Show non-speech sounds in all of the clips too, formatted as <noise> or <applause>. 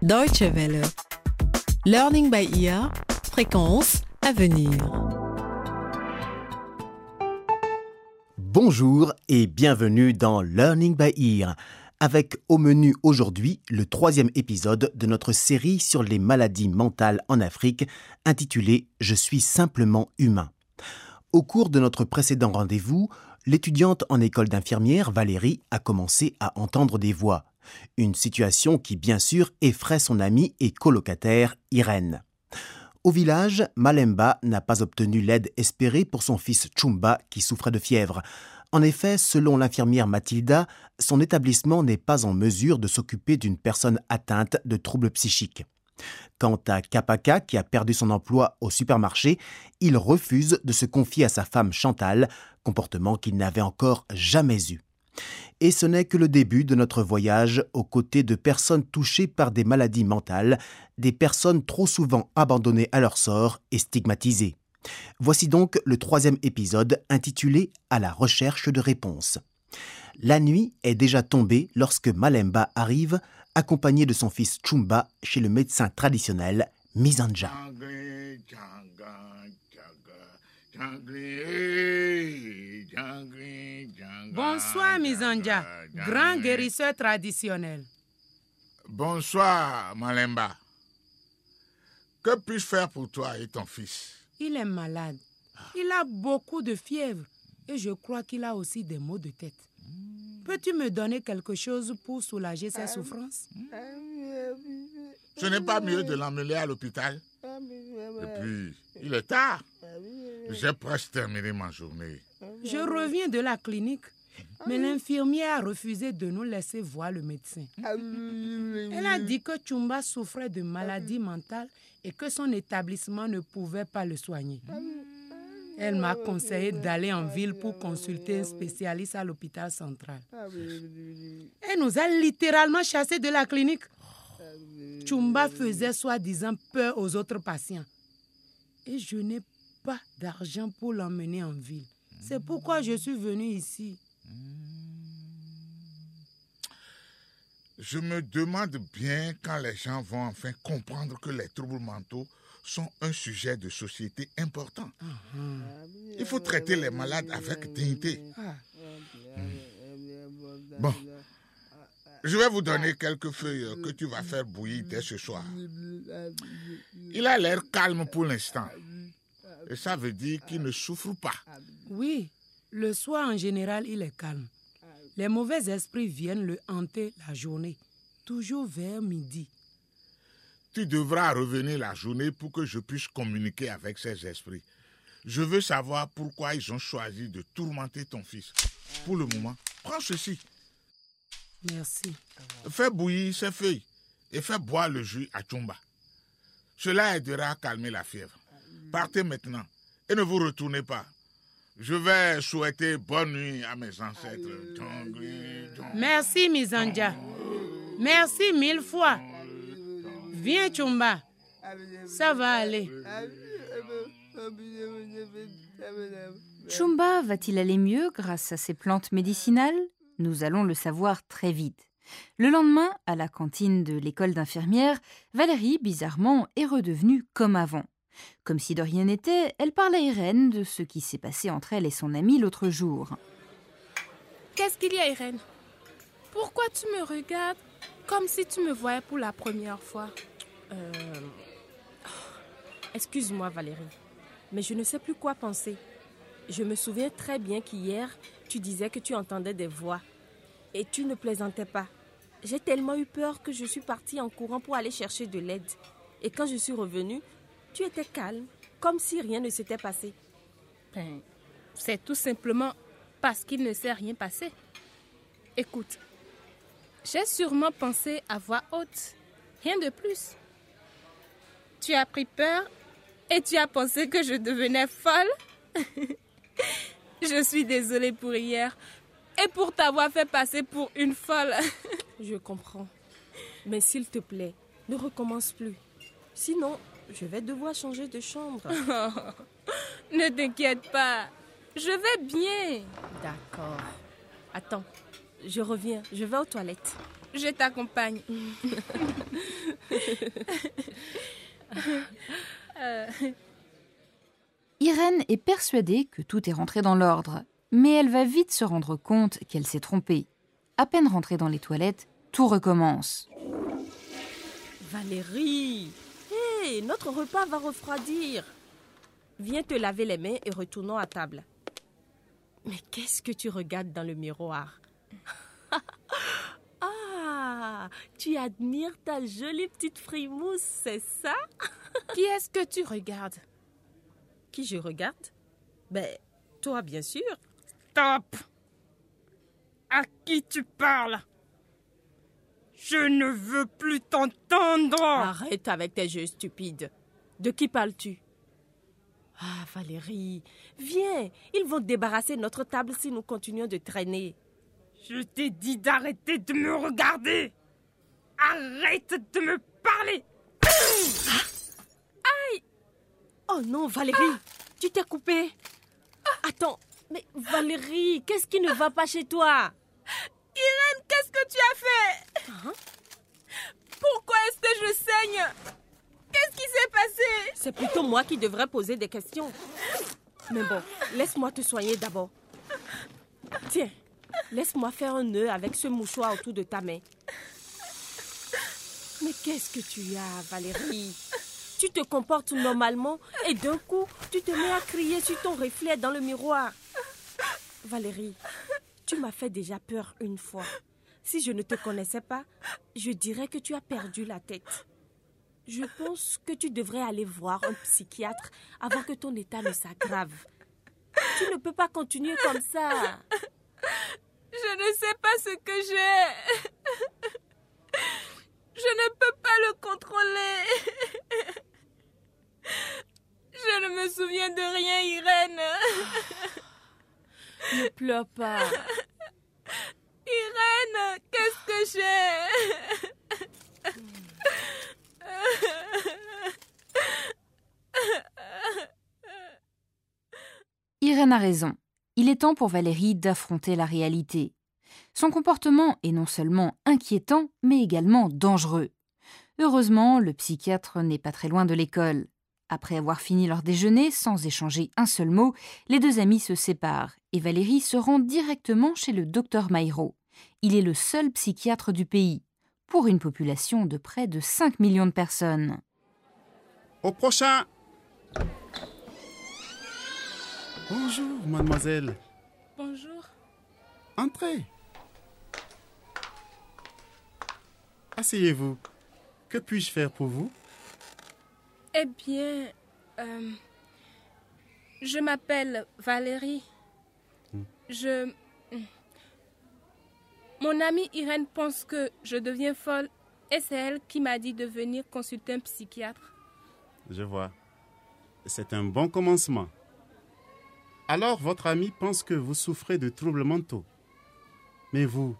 Deutsche Welle. Learning by ear. Fréquence à venir. Bonjour et bienvenue dans Learning by Ear, avec au menu aujourd'hui le troisième épisode de notre série sur les maladies mentales en Afrique, intitulée Je suis simplement humain. Au cours de notre précédent rendez-vous, l'étudiante en école d'infirmière Valérie a commencé à entendre des voix, une situation qui bien sûr effraie son amie et colocataire Irène. Au village, Malemba n'a pas obtenu l'aide espérée pour son fils Chumba qui souffrait de fièvre. En effet, selon l'infirmière Mathilda, son établissement n'est pas en mesure de s'occuper d'une personne atteinte de troubles psychiques. Quant à Kapaka, qui a perdu son emploi au supermarché, il refuse de se confier à sa femme Chantal, comportement qu'il n'avait encore jamais eu. Et ce n'est que le début de notre voyage aux côtés de personnes touchées par des maladies mentales, des personnes trop souvent abandonnées à leur sort et stigmatisées. Voici donc le troisième épisode intitulé À la recherche de réponses. La nuit est déjà tombée lorsque Malemba arrive, accompagné de son fils Chumba, chez le médecin traditionnel Mizanja. Bonsoir, Mizanja, grand guérisseur traditionnel. Bonsoir, Malemba. Que puis-je faire pour toi et ton fils? Il est malade. Il a beaucoup de fièvre et je crois qu'il a aussi des maux de tête. Peux-tu me donner quelque chose pour soulager ses souffrances? Ce n'est pas mieux de l'emmener à l'hôpital Et puis, il est tard. J'ai presque terminé ma journée. Je reviens de la clinique, mais l'infirmière a refusé de nous laisser voir le médecin. Elle a dit que Chumba souffrait de maladie mentale et que son établissement ne pouvait pas le soigner. Elle m'a conseillé d'aller en ville pour consulter un spécialiste à l'hôpital central. Elle nous a littéralement chassés de la clinique. Chumba faisait soi-disant peur aux autres patients. Et je n'ai pas d'argent pour l'emmener en ville. C'est pourquoi je suis venue ici. Je me demande bien quand les gens vont enfin comprendre que les troubles mentaux sont un sujet de société important. Il faut traiter les malades avec dignité. Bon, je vais vous donner quelques feuilles que tu vas faire bouillir dès ce soir. Il a l'air calme pour l'instant. Et ça veut dire qu'il ne souffre pas. Oui, le soir en général, il est calme. Les mauvais esprits viennent le hanter la journée, toujours vers midi. Tu devras revenir la journée pour que je puisse communiquer avec ces esprits. Je veux savoir pourquoi ils ont choisi de tourmenter ton fils. Pour le moment, prends ceci. Merci. Fais bouillir ces feuilles et fais boire le jus à Chumba. Cela aidera à calmer la fièvre. Partez maintenant et ne vous retournez pas. Je vais souhaiter bonne nuit à mes ancêtres. Merci, Mizanja. Merci mille fois. Viens, Chumba. Ça va aller. Chumba va-t-il aller mieux grâce à ses plantes médicinales? Nous allons le savoir très vite. Le lendemain, à la cantine de l'école d'infirmière, Valérie, bizarrement, est redevenue comme avant. Comme si de rien n'était, elle parle à Irène de ce qui s'est passé entre elle et son amie l'autre jour. Qu'est-ce qu'il y a, Irène? Pourquoi tu me regardes comme si tu me voyais pour la première fois? Euh... Excuse-moi, Valérie, mais je ne sais plus quoi penser. Je me souviens très bien qu'hier, tu disais que tu entendais des voix. Et tu ne plaisantais pas. J'ai tellement eu peur que je suis partie en courant pour aller chercher de l'aide. Et quand je suis revenue, tu étais calme, comme si rien ne s'était passé. Ben, c'est tout simplement parce qu'il ne s'est rien passé. Écoute, j'ai sûrement pensé à voix haute, rien de plus. Tu as pris peur et tu as pensé que je devenais folle <laughs> Je suis désolée pour hier et pour t'avoir fait passer pour une folle. <laughs> je comprends. Mais s'il te plaît, ne recommence plus. Sinon, je vais devoir changer de chambre. <laughs> ne t'inquiète pas. Je vais bien. D'accord. Attends, je reviens. Je vais aux toilettes. Je t'accompagne. <laughs> Irène est persuadée que tout est rentré dans l'ordre, mais elle va vite se rendre compte qu'elle s'est trompée. À peine rentrée dans les toilettes, tout recommence. Valérie Notre repas va refroidir. Viens te laver les mains et retournons à table. Mais qu'est-ce que tu regardes dans le miroir? <laughs> Ah, tu admires ta jolie petite frimousse, c'est ça? <laughs> Qui est-ce que tu regardes? Qui je regarde? Ben, toi bien sûr. Stop À qui tu parles? Je ne veux plus t'entendre. Arrête avec tes jeux stupides. De qui parles-tu? Ah, Valérie, viens, ils vont débarrasser notre table si nous continuons de traîner. Je t'ai dit d'arrêter de me regarder. Arrête de me parler. Oh non, Valérie, tu t'es coupée. Attends, mais Valérie, qu'est-ce qui ne va pas chez toi? Irène, qu'est-ce que tu as fait? Hein? Pourquoi est-ce que je saigne? Qu'est-ce qui s'est passé? C'est plutôt moi qui devrais poser des questions. Mais bon, laisse-moi te soigner d'abord. Tiens, laisse-moi faire un nœud avec ce mouchoir autour de ta main. Mais qu'est-ce que tu as, Valérie? Tu te comportes normalement et d'un coup, tu te mets à crier sur ton reflet dans le miroir. Valérie, tu m'as fait déjà peur une fois. Si je ne te connaissais pas, je dirais que tu as perdu la tête. Je pense que tu devrais aller voir un psychiatre avant que ton état ne s'aggrave. Tu ne peux pas continuer comme ça. Je ne sais pas ce que j'ai. Je ne peux pas le contrôler. Je ne me souviens de rien, Irène. Ne pleure pas. J'ai Irène a raison. Il est temps pour Valérie d'affronter la réalité. Son comportement est non seulement inquiétant, mais également dangereux. Heureusement, le psychiatre n'est pas très loin de l'école. Après avoir fini leur déjeuner sans échanger un seul mot, les deux amis se séparent et Valérie se rend directement chez le docteur Mairo. Il est le seul psychiatre du pays, pour une population de près de 5 millions de personnes. Au prochain. Bonjour, mademoiselle. Bonjour. Entrez. Asseyez-vous. Que puis-je faire pour vous? Eh bien, euh, je m'appelle Valérie. Je... Mon amie Irène pense que je deviens folle et c'est elle qui m'a dit de venir consulter un psychiatre. Je vois. C'est un bon commencement. Alors, votre ami pense que vous souffrez de troubles mentaux. Mais vous,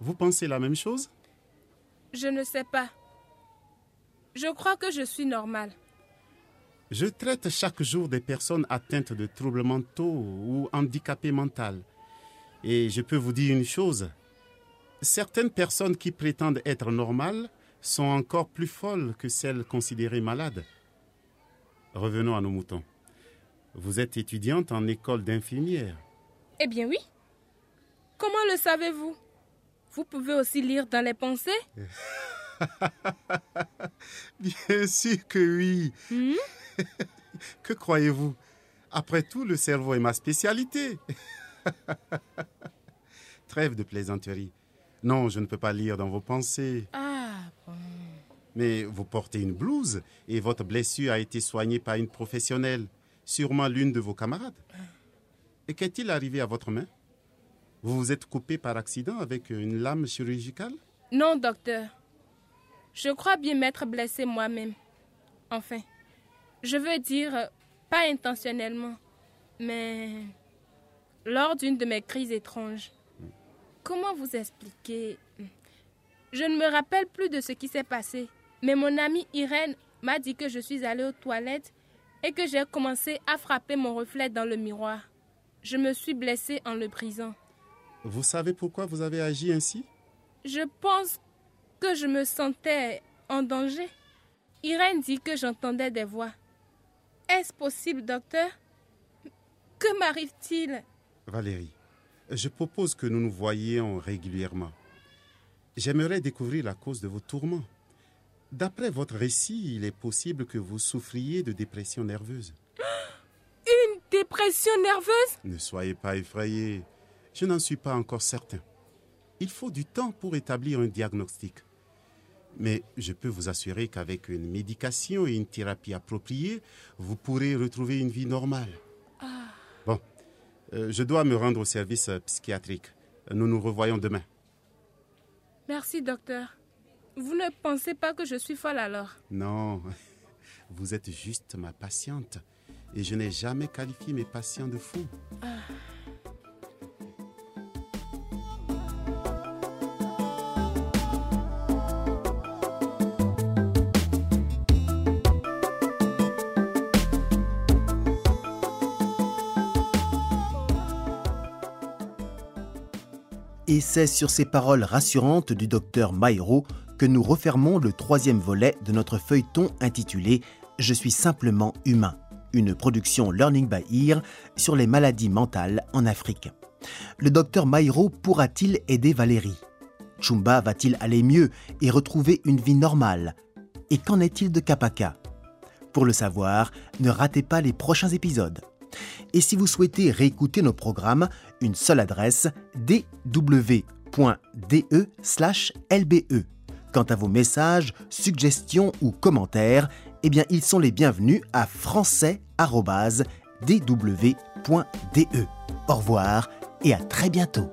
vous pensez la même chose? Je ne sais pas. Je crois que je suis normale. Je traite chaque jour des personnes atteintes de troubles mentaux ou handicapées mentales. Et je peux vous dire une chose. Certaines personnes qui prétendent être normales sont encore plus folles que celles considérées malades. Revenons à nos moutons. Vous êtes étudiante en école d'infirmière. Eh bien oui. Comment le savez-vous? Vous pouvez aussi lire dans les pensées <laughs> Bien sûr que oui. Hmm? <laughs> Que croyez-vous? Après tout, le cerveau est ma spécialité. <laughs> Trêve de plaisanterie. Non, je ne peux pas lire dans vos pensées. Ah, bon. Mais vous portez une blouse et votre blessure a été soignée par une professionnelle, sûrement l'une de vos camarades. Et qu'est-il arrivé à votre main? Vous vous êtes coupé par accident avec une lame chirurgicale? Non, docteur. Je crois bien m'être blessée moi-même. Enfin, je veux dire, pas intentionnellement, mais lors d'une de mes crises étranges. Comment vous expliquer? Je ne me rappelle plus de ce qui s'est passé, mais mon amie Irène m'a dit que je suis allée aux toilettes et que j'ai commencé à frapper mon reflet dans le miroir. Je me suis blessée en le brisant. Vous savez pourquoi vous avez agi ainsi? Je pense que je me sentais en danger. Irène dit que j'entendais des voix. Est-ce possible, docteur? Que m'arrive-t-il? Valérie, je propose que nous nous voyions régulièrement. J'aimerais découvrir la cause de vos tourments. D'après votre récit, il est possible que vous souffriez de dépression nerveuse. <gasps> Une dépression nerveuse? Ne soyez pas effrayé. Je n'en suis pas encore certain. Il faut du temps pour établir un diagnostic. Mais je peux vous assurer qu'avec une médication et une thérapie appropriée, vous pourrez retrouver une vie normale. Euh, je dois me rendre au service euh, psychiatrique. Nous nous revoyons demain. Merci, docteur. Vous ne pensez pas que je suis folle alors? Non, <laughs> vous êtes juste ma patiente. Et je n'ai jamais qualifié mes patients de fous. Et c'est sur ces paroles rassurantes du docteur Mairo que nous refermons le troisième volet de notre feuilleton intitulé Je suis simplement humain, une production Learning by Ear sur les maladies mentales en Afrique. Le docteur Mairo pourra-t-il aider Valérie? Chumba va-t-il aller mieux et retrouver une vie normale? Et qu'en est-il de Kapaka? Pour le savoir, ne ratez pas les prochains épisodes. Et si vous souhaitez réécouter nos programmes, une seule adresse dw.de/lbe. Quant à vos messages, suggestions ou commentaires, eh bien ils sont les bienvenus à français@dw.de. Au revoir et à très bientôt.